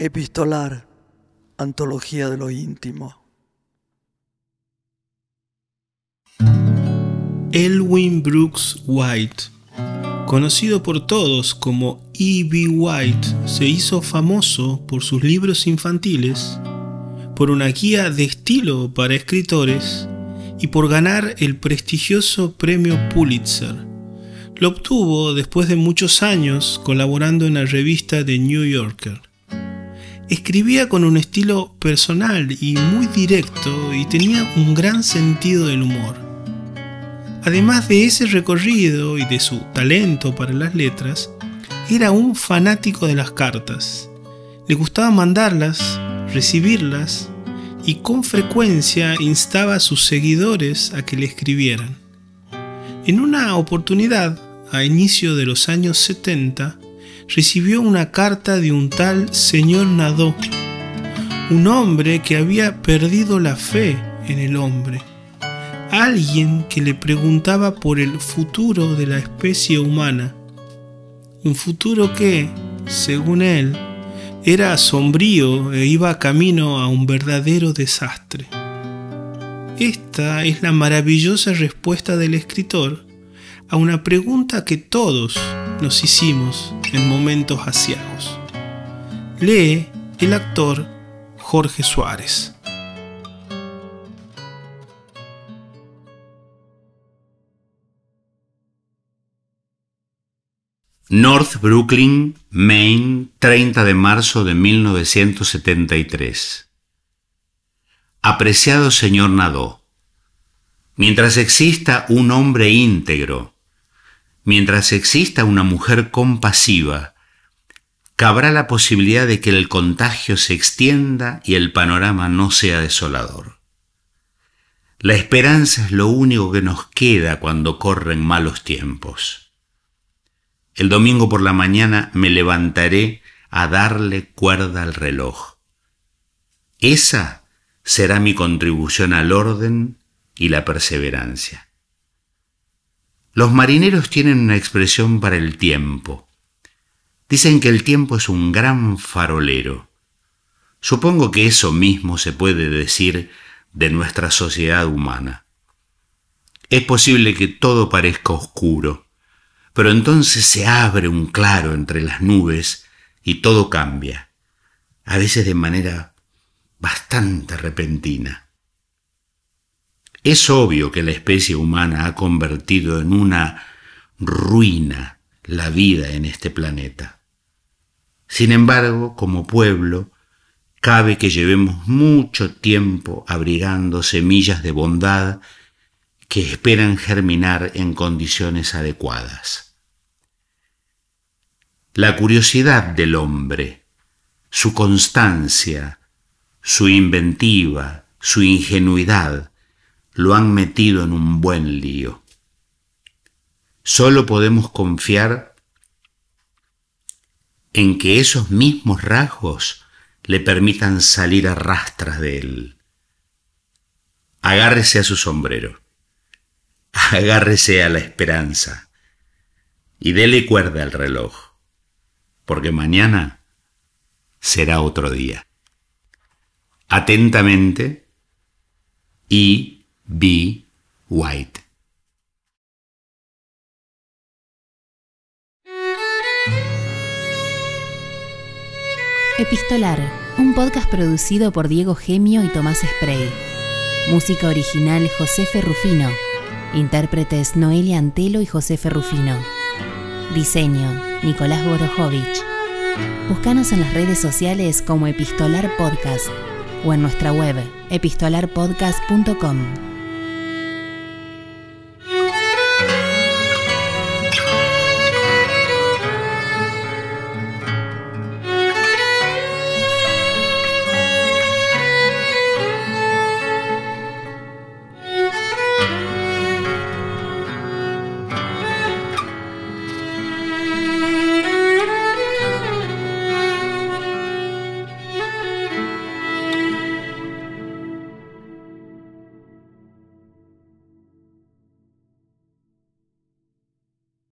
Epistolar, Antología de lo íntimo. Elwin Brooks White, conocido por todos como E.B. White, se hizo famoso por sus libros infantiles, por una guía de estilo para escritores y por ganar el prestigioso premio Pulitzer. Lo obtuvo después de muchos años colaborando en la revista The New Yorker. Escribía con un estilo personal y muy directo y tenía un gran sentido del humor. Además de ese recorrido y de su talento para las letras, era un fanático de las cartas. Le gustaba mandarlas, recibirlas y con frecuencia instaba a sus seguidores a que le escribieran. En una oportunidad, a inicio de los años 70, recibió una carta de un tal señor Nadó, un hombre que había perdido la fe en el hombre, alguien que le preguntaba por el futuro de la especie humana, un futuro que, según él, era sombrío e iba camino a un verdadero desastre. Esta es la maravillosa respuesta del escritor a una pregunta que todos nos hicimos en momentos asiagos. Lee el actor Jorge Suárez. North Brooklyn, Maine, 30 de marzo de 1973. Apreciado señor Nadó, mientras exista un hombre íntegro, mientras exista una mujer compasiva, cabrá la posibilidad de que el contagio se extienda y el panorama no sea desolador. La esperanza es lo único que nos queda cuando corren malos tiempos. El domingo por la mañana me levantaré a darle cuerda al reloj. Esa será mi contribución al orden y la perseverancia. Los marineros tienen una expresión para el tiempo. Dicen que el tiempo es un gran farolero. Supongo que eso mismo se puede decir de nuestra sociedad humana. Es posible que todo parezca oscuro, pero entonces se abre un claro entre las nubes y todo cambia, a veces de manera bastante repentina. Es obvio que la especie humana ha convertido en una ruina la vida en este planeta. Sin embargo, como pueblo, cabe que llevemos mucho tiempo abrigando semillas de bondad que esperan germinar en condiciones adecuadas. La curiosidad del hombre, su constancia, su inventiva, su ingenuidad, lo han metido en un buen lío. Solo podemos confiar en que esos mismos rasgos le permitan salir a rastras de él. Agárrese a su sombrero, agárrese a la esperanza y dele cuerda al reloj, porque mañana será otro día. Atentamente y B. White. Epistolar, un podcast producido por Diego Gemio y Tomás Spray. Música original José Ferrufino. Intérpretes Noelia Antelo y José Ferrufino. Diseño Nicolás Borojovich. Búscanos en las redes sociales como Epistolar Podcast o en nuestra web epistolarpodcast.com.